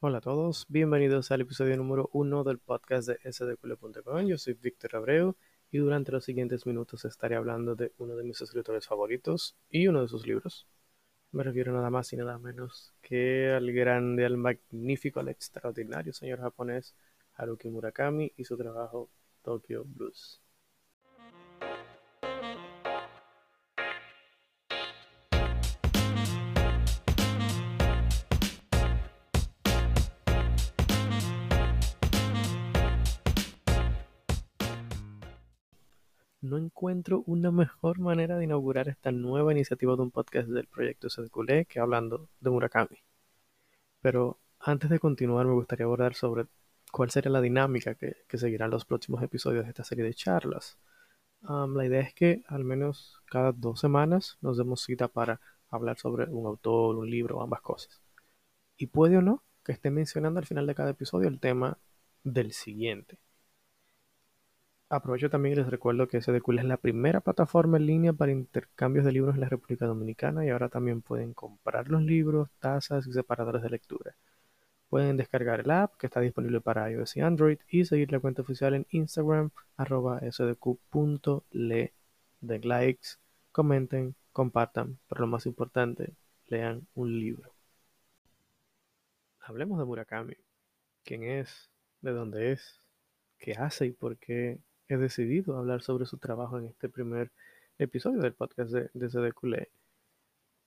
Hola a todos, bienvenidos al episodio número uno del podcast de sdql.com. Yo soy Víctor Abreu y durante los siguientes minutos estaré hablando de uno de mis escritores favoritos y uno de sus libros. Me refiero nada más y nada menos que al grande, al magnífico, al extraordinario señor japonés Haruki Murakami y su trabajo Tokyo Blues. No encuentro una mejor manera de inaugurar esta nueva iniciativa de un podcast del proyecto SDQLE que hablando de Murakami. Pero antes de continuar me gustaría abordar sobre cuál sería la dinámica que, seguirán los próximos episodios de esta serie de charlas. la idea es que al menos cada dos semanas nos demos cita para hablar sobre un autor, un libro, ambas cosas. Y puede o no que esté mencionando al final de cada episodio el tema del siguiente. Aprovecho también y les recuerdo que SDQL es la primera plataforma en línea para intercambios de libros en la República Dominicana y ahora también pueden comprar los libros, tazas y separadores de lectura. Pueden descargar el app que está disponible para iOS y Android y seguir la cuenta oficial en Instagram arroba sdq.le. Den likes, comenten, compartan, pero lo más importante, lean un libro. Hablemos de Murakami. ¿Quién es? ¿De dónde es? ¿Qué hace y por qué he decidido hablar sobre su trabajo en este primer episodio del podcast de, de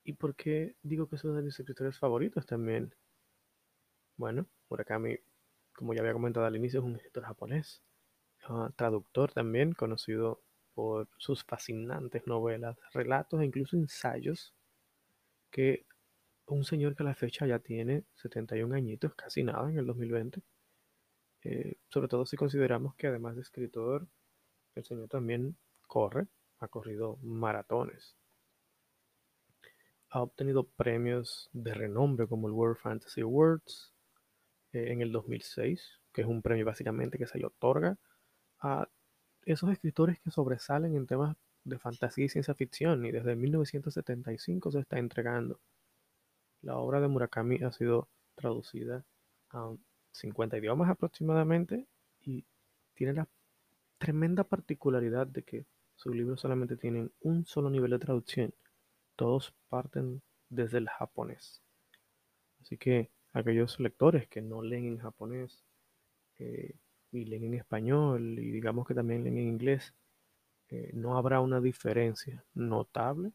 ¿Y por qué digo que es uno de mis escritores favoritos también? Bueno, Murakami, como ya había comentado al inicio, es un escritor japonés, ah, traductor también, conocido por sus fascinantes novelas, relatos e incluso ensayos, que un señor que a la fecha ya tiene 71 añitos, casi nada en el 2020, eh, sobre todo si consideramos que además de escritor, el señor también corre, ha corrido maratones. Ha obtenido premios de renombre como el World Fantasy Awards eh, en el 2006, que es un premio básicamente que se le otorga a esos escritores que sobresalen en temas de fantasía y ciencia ficción y desde 1975 se está entregando. La obra de Murakami ha sido traducida a 50 idiomas aproximadamente y tiene la tremenda particularidad de que sus libros solamente tienen un solo nivel de traducción. Todos parten desde el japonés. Así que aquellos lectores que no leen en japonés eh, y leen en español y digamos que también leen en inglés, eh, no habrá una diferencia notable,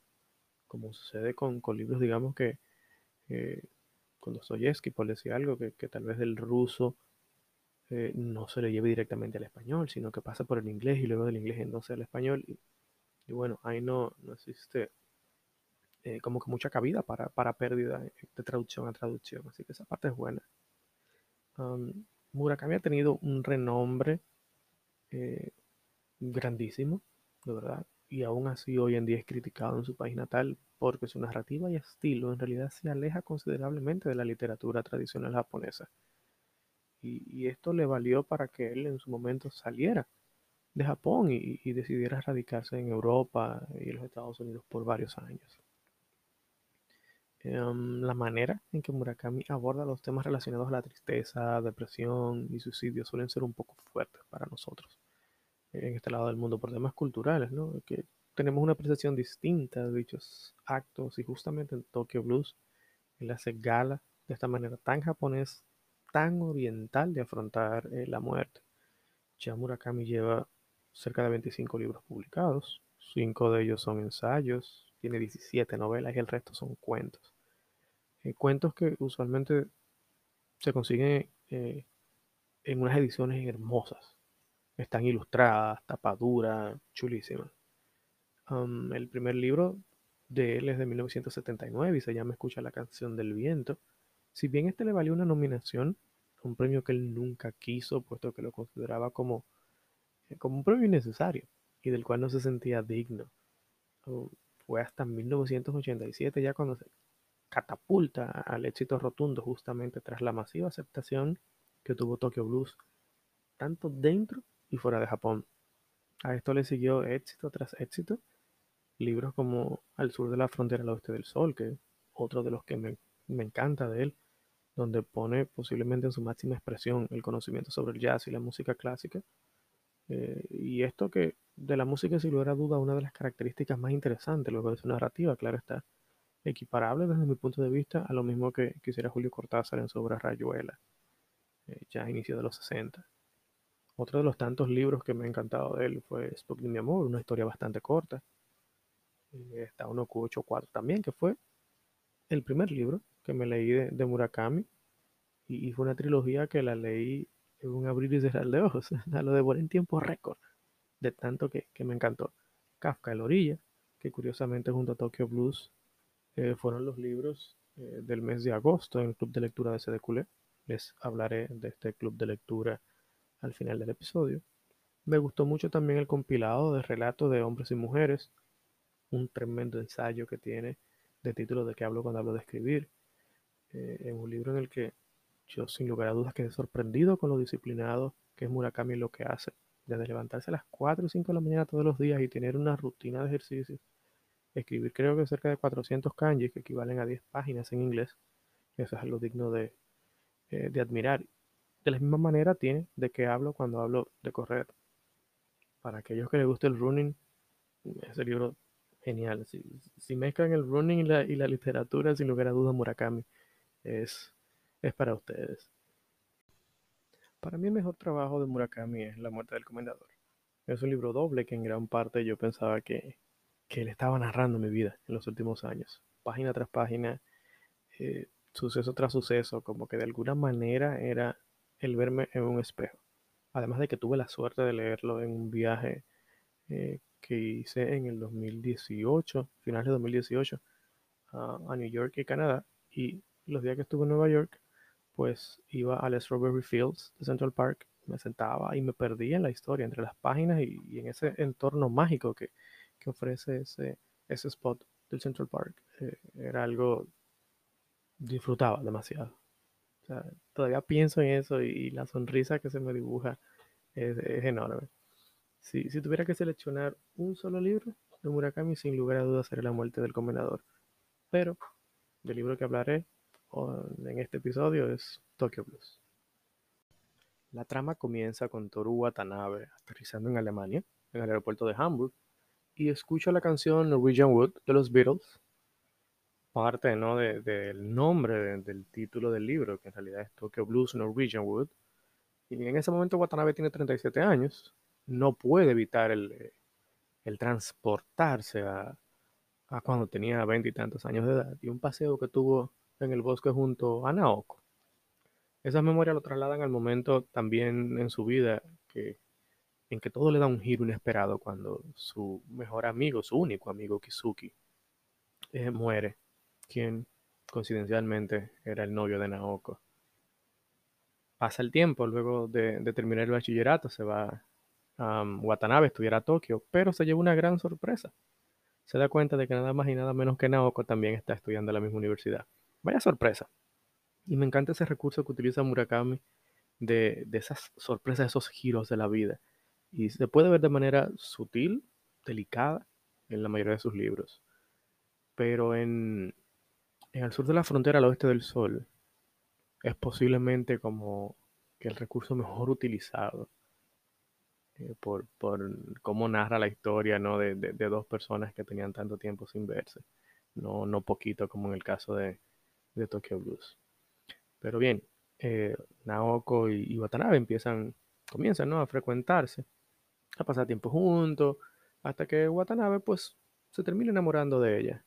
como sucede con, libros, digamos que eh, con Dostoyevsky, por decir algo, que, tal vez del ruso eh, no se le lleve directamente al español, sino que pasa por el inglés y luego del inglés entonces al español. Y, bueno, ahí no, no existe eh, como que mucha cabida para, para, pérdida de traducción a traducción, así que esa parte es buena. Murakami ha tenido un renombre eh, grandísimo, de verdad, y aún así hoy en día es criticado en su país natal porque su narrativa y estilo en realidad se aleja considerablemente de la literatura tradicional japonesa. Y, esto le valió para que él en su momento saliera de Japón y, decidiera radicarse en Europa y en los Estados Unidos por varios años. Em, la manera en que Murakami aborda los temas relacionados a la tristeza, depresión y suicidio suelen ser un poco fuertes para nosotros en este lado del mundo por temas culturales, ¿no? Que tenemos una percepción distinta de dichos actos y justamente en Tokyo Blues él hace gala de esta manera tan japonés, tan oriental de afrontar eh, la muerte. Ya Murakami lleva cerca de 25 libros publicados, cinco de ellos son ensayos, tiene 17 novelas y el resto son cuentos. Eh, cuentos que usualmente se consiguen eh, en unas ediciones hermosas, están ilustradas, tapaduras, chulísimas. el primer libro de él es de 1979 y se llama Escucha la canción del viento. Si bien este le valió una nominación, un premio que él nunca quiso, puesto que lo consideraba como, eh, como un premio innecesario y del cual no se sentía digno. fue hasta 1987 ya cuando se catapulta al éxito rotundo justamente tras la masiva aceptación que tuvo Tokyo Blues, tanto dentro y fuera de Japón. A esto le siguió éxito tras éxito, libros como Al sur de la frontera al oeste del sol, que otro de los que me, me encanta de él, donde pone posiblemente en su máxima expresión el conocimiento sobre el jazz y la música clásica. Eh, y esto que de la música, sin lugar a duda, una de las características más interesantes luego de su narrativa, claro está, equiparable desde mi punto de vista a lo mismo que quisiera Julio Cortázar en su obra Rayuela, eh, ya a inicio de los 60. Otro de los tantos libros que me ha encantado de él fue Spook de mi amor, una historia bastante corta. Eh, está uno Q84 también, que fue el primer libro que me leí de, Murakami. Y, fue una trilogía que la leí en un abrir y cerrar de ojos. Lo devoré en tiempo récord, de tanto que, me encantó. Kafka, El Orilla, que curiosamente junto a Tokyo Blues eh, fueron los libros eh, del mes de agosto en el Club de Lectura de CD Les hablaré de este club de lectura al final del episodio. Me gustó mucho también el compilado de relatos de hombres y mujeres, un tremendo ensayo que tiene de título de que hablo cuando hablo de escribir, eh, en un libro en el que yo sin lugar a dudas quedé sorprendido con lo disciplinado que es Murakami lo que hace, desde levantarse a las 4 o 5 de la mañana todos los días y tener una rutina de ejercicio, escribir creo que cerca de 400 kanji que equivalen a 10 páginas en inglés, eso es algo digno de, eh, de admirar. De la misma manera tiene de que hablo cuando hablo de correr. Para aquellos que les guste el running, ese libro genial. Si, mezclan el running y la, literatura, sin lugar a dudas, Murakami es, es para ustedes. Para mí el mejor trabajo de Murakami es La muerte del comendador. Es un libro doble que en gran parte yo pensaba que, que le estaba narrando mi vida en los últimos años. Página tras página, eh, suceso tras suceso, como que de alguna manera era el verme en un espejo. Además de que tuve la suerte de leerlo en un viaje eh, que hice en el 2018, finales de 2018, a New York y Canadá. Y los días que estuve en Nueva York, pues iba a las Strawberry Fields de Central Park, me sentaba y me perdía en la historia, entre las páginas y, en ese entorno mágico que, que, ofrece ese, ese spot del Central Park. Eh, era algo, disfrutaba demasiado. Todavía pienso en eso y, la sonrisa que se me dibuja es enorme. Si, tuviera que seleccionar un solo libro de Murakami, sin lugar a dudas sería La muerte del comendador. Pero el libro que hablaré en este episodio es Tokyo Blues. La trama comienza con Toru Watanabe aterrizando en Alemania, en el aeropuerto de Hamburg, y escucha la canción Norwegian Wood de los Beatles, parte ¿no? del nombre del título del libro, que en realidad es Tokyo Blues Norwegian Wood. Y en ese momento Watanabe tiene 37 años, no puede evitar el, transportarse a, cuando tenía veinte y tantos años de edad y un paseo que tuvo en el bosque junto a Naoko. Esas memorias lo trasladan al momento también en su vida que, en que todo le da un giro inesperado cuando su mejor amigo, su único amigo Kizuki, eh, muere, quien coincidencialmente era el novio de Naoko. Pasa el tiempo, luego de, terminar el bachillerato, se va Watanabe estuviera a Tokio, pero se lleva una gran sorpresa. Se da cuenta de que nada más y nada menos que Naoko también está estudiando en la misma universidad. Vaya sorpresa. Y me encanta ese recurso que utiliza Murakami de, de esas sorpresas, esos giros de la vida. Y se puede ver de manera sutil, delicada, en la mayoría de sus libros. Pero en, en el sur de la frontera, al oeste del sol, es posiblemente como que el recurso mejor utilizado eh, por, cómo narra la historia ¿no? de, dos personas que tenían tanto tiempo sin verse. No, no poquito como en el caso de, Tokyo Blues. Pero bien, eh, Naoko y, Watanabe empiezan, comienzan ¿no? a frecuentarse, a pasar tiempo juntos, hasta que Watanabe pues se termina enamorando de ella.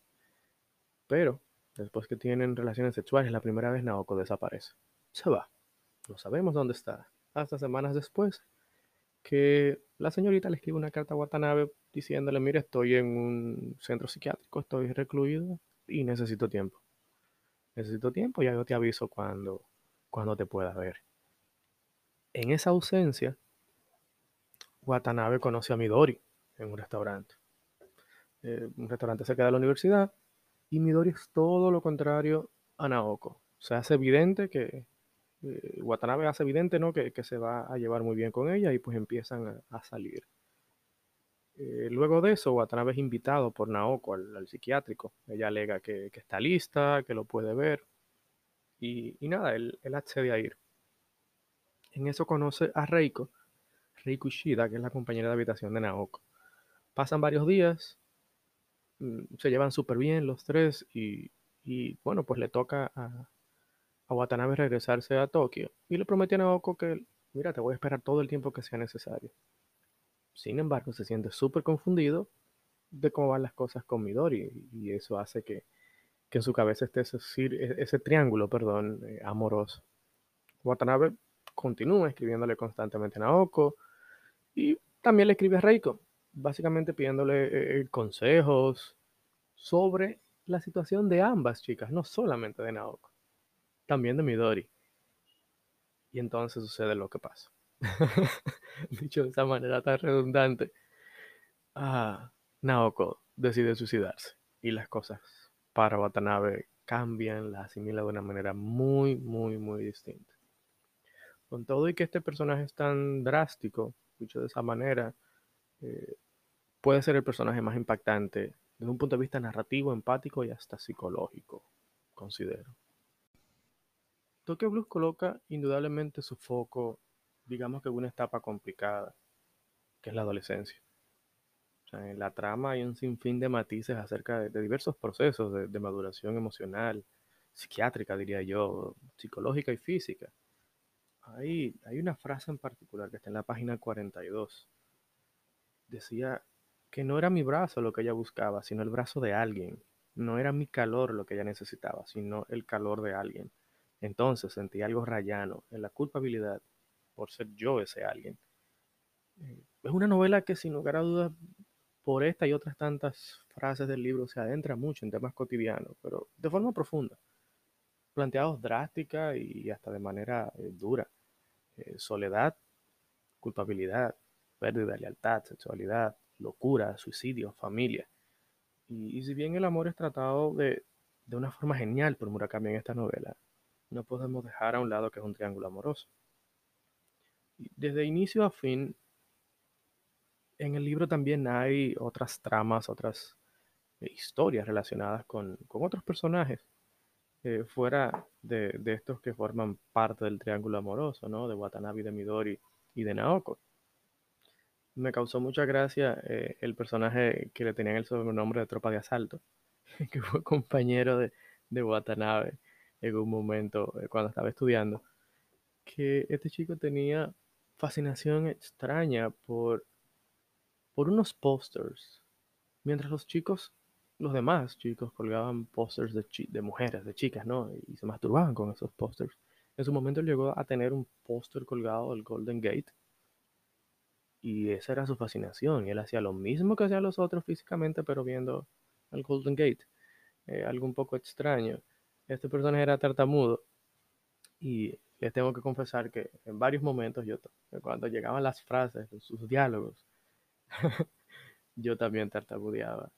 Pero después que tienen relaciones sexuales, la primera vez Naoko desaparece. Se va. No sabemos dónde está. Hasta semanas después, que la señorita le escribe una carta a Watanabe diciéndole, mire, estoy en un centro psiquiátrico, estoy recluido y necesito tiempo. Necesito tiempo y yo te aviso cuando, cuando te puedas ver. En esa ausencia, Watanabe conoce a Midori en un restaurante. Eh, un restaurante cerca de la universidad y Midori es todo lo contrario a Naoko. Se hace evidente que, eh, Watanabe hace evidente ¿no? que, se va a llevar muy bien con ella y pues empiezan a, salir. Eh, luego de eso, Watanabe es invitado por Naoko al, psiquiátrico. Ella alega que, está lista, que lo puede ver. Y, y nada, él, él accede a ir. En eso conoce a Reiko, Reiko Ishida, que es la compañera de habitación de Naoko. Pasan varios días, se llevan súper bien los tres y, y, bueno, pues le toca a, a Watanabe regresarse a Tokio y le prometió a Naoko que, mira, te voy a esperar todo el tiempo que sea necesario. Sin embargo, se siente súper confundido de cómo van las cosas con Midori y eso hace que, que en su cabeza esté ese, e-, ese triángulo, perdón, eh, amoroso. Watanabe continúa escribiéndole constantemente a Naoko y también le escribe a Reiko, básicamente pidiéndole eh, consejos sobre la situación de ambas chicas, no solamente de Naoko, también de Midori. Y entonces sucede lo que pasa. Dicho de esa manera tan redundante, ah, Naoko decide suicidarse y las cosas para Watanabe cambian, la asimila de una manera muy, muy, muy distinta. Con todo y que este personaje es tan drástico, dicho de esa manera, eh, puede ser el personaje más impactante desde un punto de vista narrativo, empático y hasta psicológico, considero. Tokyo Blues coloca indudablemente su foco, digamos que en una etapa complicada, que es la adolescencia. en la trama hay un sinfín de matices acerca de, diversos procesos de, de, maduración emocional, psiquiátrica, diría yo, psicológica y física. Hay, hay una frase en particular que está en la página 42. Decía que no era mi brazo lo que ella buscaba, sino el brazo de alguien. No era mi calor lo que ella necesitaba, sino el calor de alguien. Entonces sentí algo rayano en la culpabilidad por ser yo ese alguien. Eh, es una novela que sin lugar a dudas, por esta y otras tantas frases del libro, se adentra mucho en temas cotidianos, pero de forma profunda, planteados drástica y hasta de manera eh, dura. Eh, soledad, culpabilidad, pérdida lealtad, sexualidad, locura, suicidio, familia. Y, si bien el amor es tratado de, de una forma genial por Murakami en esta novela, no podemos dejar a un lado que es un triángulo amoroso. Desde inicio a fin, en el libro también hay otras tramas, otras eh, historias relacionadas con, con otros personajes, eh, fuera de, de, estos que forman parte del triángulo amoroso, ¿no? De Watanabe, de Midori y de Naoko. Me causó mucha gracia eh, el personaje que le tenían el sobrenombre de tropa de asalto, que fue compañero de, de Watanabe en un momento eh, cuando estaba estudiando, que este chico tenía fascinación extraña por, por unos posters. Mientras los chicos, los demás chicos, colgaban posters de, de mujeres, de chicas, ¿no? Y se masturbaban con esos posters. En su momento llegó a tener un póster colgado del Golden Gate. Y esa era su fascinación. Y él hacía lo mismo que hacían los otros físicamente, pero viendo el Golden Gate. Eh, algo un poco extraño. Este personaje era tartamudo y les tengo que confesar que en varios momentos yo, cuando llegaban las frases, sus diálogos, yo también tartamudeaba.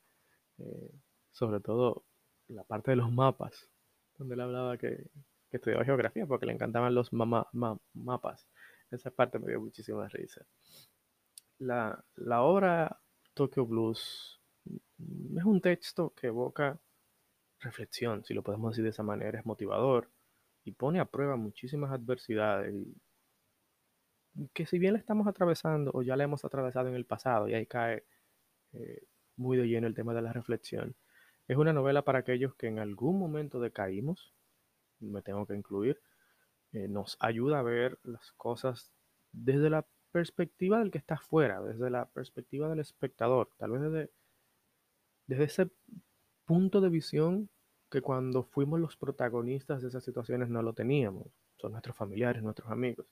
Eh, sobre todo la parte de los mapas, donde él hablaba que, que estudiaba geografía porque le encantaban los mapas. Esa parte me dio muchísima risa. La, la obra Tokyo Blues mm, es un texto que evoca reflexión, si lo podemos decir de esa manera, es motivador y pone a prueba muchísimas adversidades que si bien la estamos atravesando o ya la hemos atravesado en el pasado y ahí cae eh, muy de lleno el tema de la reflexión, es una novela para aquellos que en algún momento decaímos, me tengo que incluir, eh, nos ayuda a ver las cosas desde la perspectiva del que está afuera, desde la perspectiva del espectador, tal vez desde, desde ese punto de visión que cuando fuimos los protagonistas de esas situaciones no lo teníamos. Son nuestros familiares, nuestros amigos.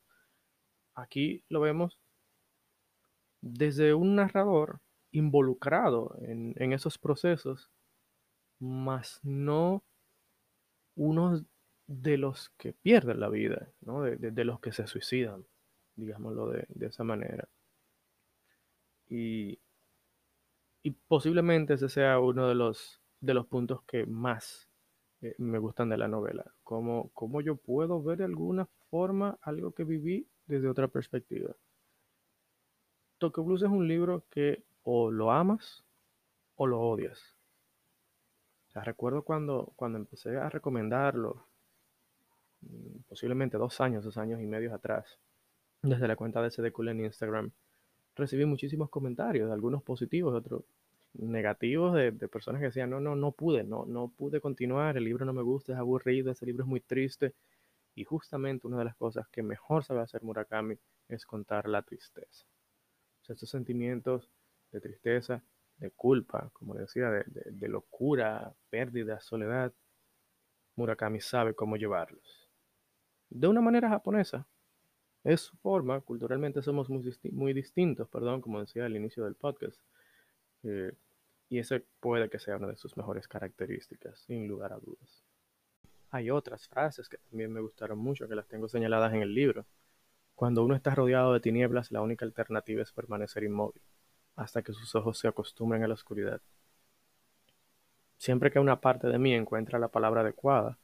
Aquí lo vemos desde un narrador involucrado en, esos procesos, más no uno de los que pierden la vida, ¿no? de, los que se suicidan, digámoslo de, esa manera. Y, y posiblemente ese sea uno de los de los puntos que más eh, me gustan de la novela. Cómo, cómo yo puedo ver de alguna forma algo que viví desde otra perspectiva. Tokyo Blues es un libro que o lo amas o lo odias. recuerdo cuando, cuando empecé a recomendarlo, mm, posiblemente dos años, dos años y medio atrás, desde la cuenta de SDQL en Instagram, recibí muchísimos comentarios, algunos positivos, otros negativos de, personas que decían, no, no, no pude, no, no pude continuar, el libro no me gusta, es aburrido, ese libro es muy triste. Y justamente una de las cosas que mejor sabe hacer Murakami es contar la tristeza. O estos sentimientos de tristeza, de culpa, como decía, de, de, de locura, pérdida, soledad, Murakami sabe cómo llevarlos. De una manera japonesa. Es su forma, culturalmente somos muy, muy distintos, perdón, como decía al inicio del podcast. Eh, y ese puede que sea una de sus mejores características, sin lugar a dudas. Hay otras frases que también me gustaron mucho, que las tengo señaladas en el libro. Cuando uno está rodeado de tinieblas, la única alternativa es permanecer inmóvil, hasta que sus ojos se acostumbren a la oscuridad. Siempre que una parte de mí encuentra la palabra adecuada,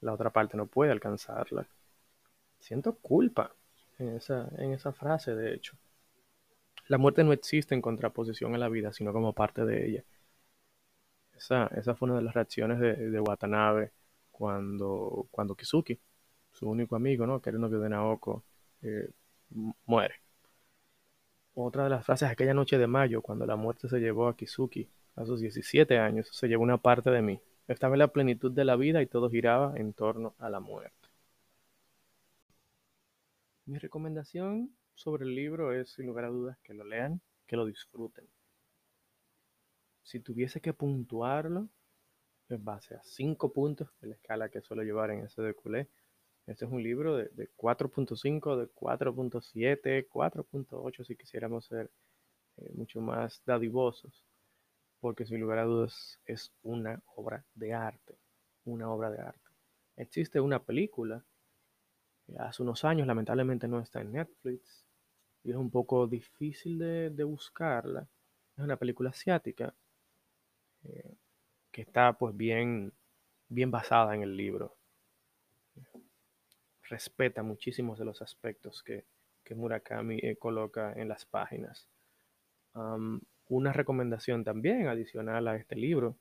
la otra parte no puede alcanzarla. Siento culpa en esa, en esa frase, de hecho. La muerte no existe en contraposición a la vida, sino como parte de ella. Esa, esa fue una de las reacciones de, de Watanabe cuando, cuando Kizuki, su único amigo, ¿no? que era el novio de Naoko, eh, muere. Otra de las frases, aquella noche de mayo, cuando la muerte se llevó a Kizuki, a sus 17 años, se llevó una parte de mí. Estaba en la plenitud de la vida y todo giraba en torno a la muerte. Mi recomendación sobre el libro es, sin lugar a dudas, que lo lean, que lo disfruten. Si tuviese que puntuarlo, en base a cinco puntos de la escala que suelo llevar en ese de culé, este es un libro de, de 4.5, de 4.7, 4.8 si quisiéramos ser eh, mucho más dadivosos porque sin lugar a dudas es una obra de arte, una obra de arte. Existe una película, hace unos años lamentablemente no está en Netflix, y es un poco difícil de, de buscarla. Es una película asiática eh, que está pues bien, bien basada en el libro. Respeta muchísimos de los aspectos que, que Murakami eh, coloca en las páginas. Um, una recomendación también adicional a este libro,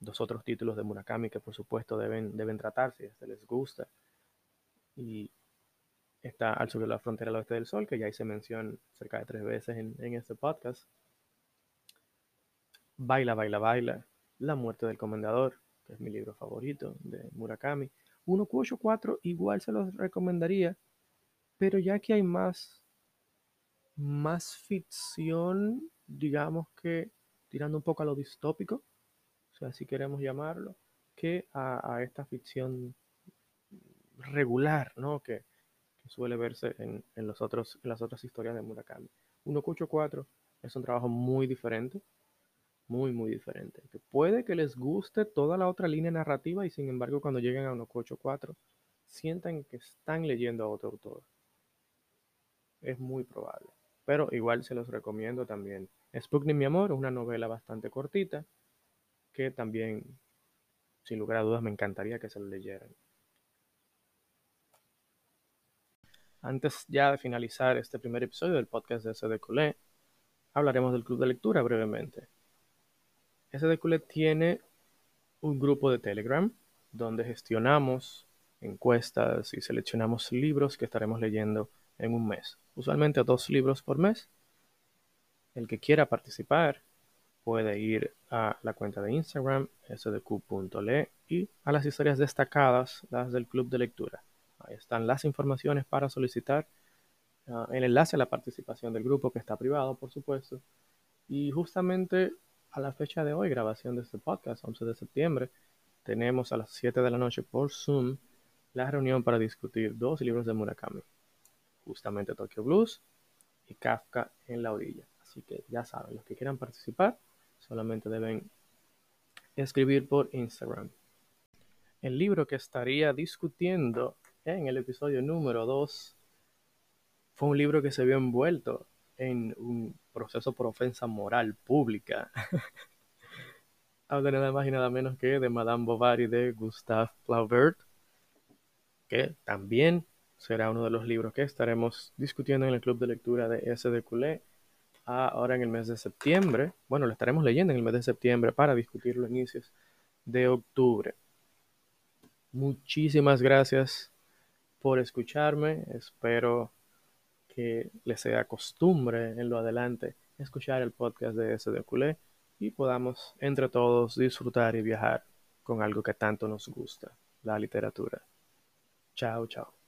dos otros títulos de Murakami que por supuesto deben, deben tratarse, si este les gusta. Y está Al sobre la frontera del oeste del sol, que ya hice mención cerca de tres veces en, en este podcast. Baila, baila, baila. La muerte del comendador, que es mi libro favorito de Murakami. 1Q84 igual se los recomendaría, pero ya que hay más, más ficción digamos que tirando un poco a lo distópico, o sea, si queremos llamarlo, que a, a esta ficción regular, ¿no? Que, suele verse en, en, los otros, las otras historias de Murakami. 184 es un trabajo muy diferente, muy, muy diferente. Que puede que les guste toda la otra línea narrativa y sin embargo cuando lleguen a 184 sientan que están leyendo a otro autor. Es muy probable pero igual se los recomiendo también. Sputnik, mi amor, es una novela bastante cortita que también, sin lugar a dudas, me encantaría que se lo leyeran. Antes ya de finalizar este primer episodio del podcast de SD Culé, hablaremos del club de lectura brevemente. SD Culé tiene un grupo de Telegram donde gestionamos encuestas y seleccionamos libros que estaremos leyendo en un mes usualmente dos libros por mes. El que quiera participar puede ir a la cuenta de Instagram, sdq.le, y a las historias destacadas, las del club de lectura. Ahí están las informaciones para solicitar uh, el enlace a la participación del grupo, que está privado, por supuesto. Y justamente a la fecha de hoy, grabación de este podcast, 11 de septiembre, tenemos a las 7 de la noche por Zoom la reunión para discutir dos libros de Murakami justamente Tokyo Blues y Kafka en la orilla. Así que ya saben, los que quieran participar solamente deben escribir por Instagram. El libro que estaría discutiendo en el episodio número 2 fue un libro que se vio envuelto en un proceso por ofensa moral pública. Habla nada más y nada menos que de Madame Bovary de Gustave Flaubert, que también será uno de los libros que estaremos discutiendo en el club de lectura de SDQLE ahora en el mes de septiembre. Bueno, lo estaremos leyendo en el mes de septiembre para discutir los inicios de octubre. Muchísimas gracias por escucharme. Espero que les sea costumbre en lo adelante escuchar el podcast de SD Culé y podamos entre todos disfrutar y viajar con algo que tanto nos gusta, la literatura. Chao, chao.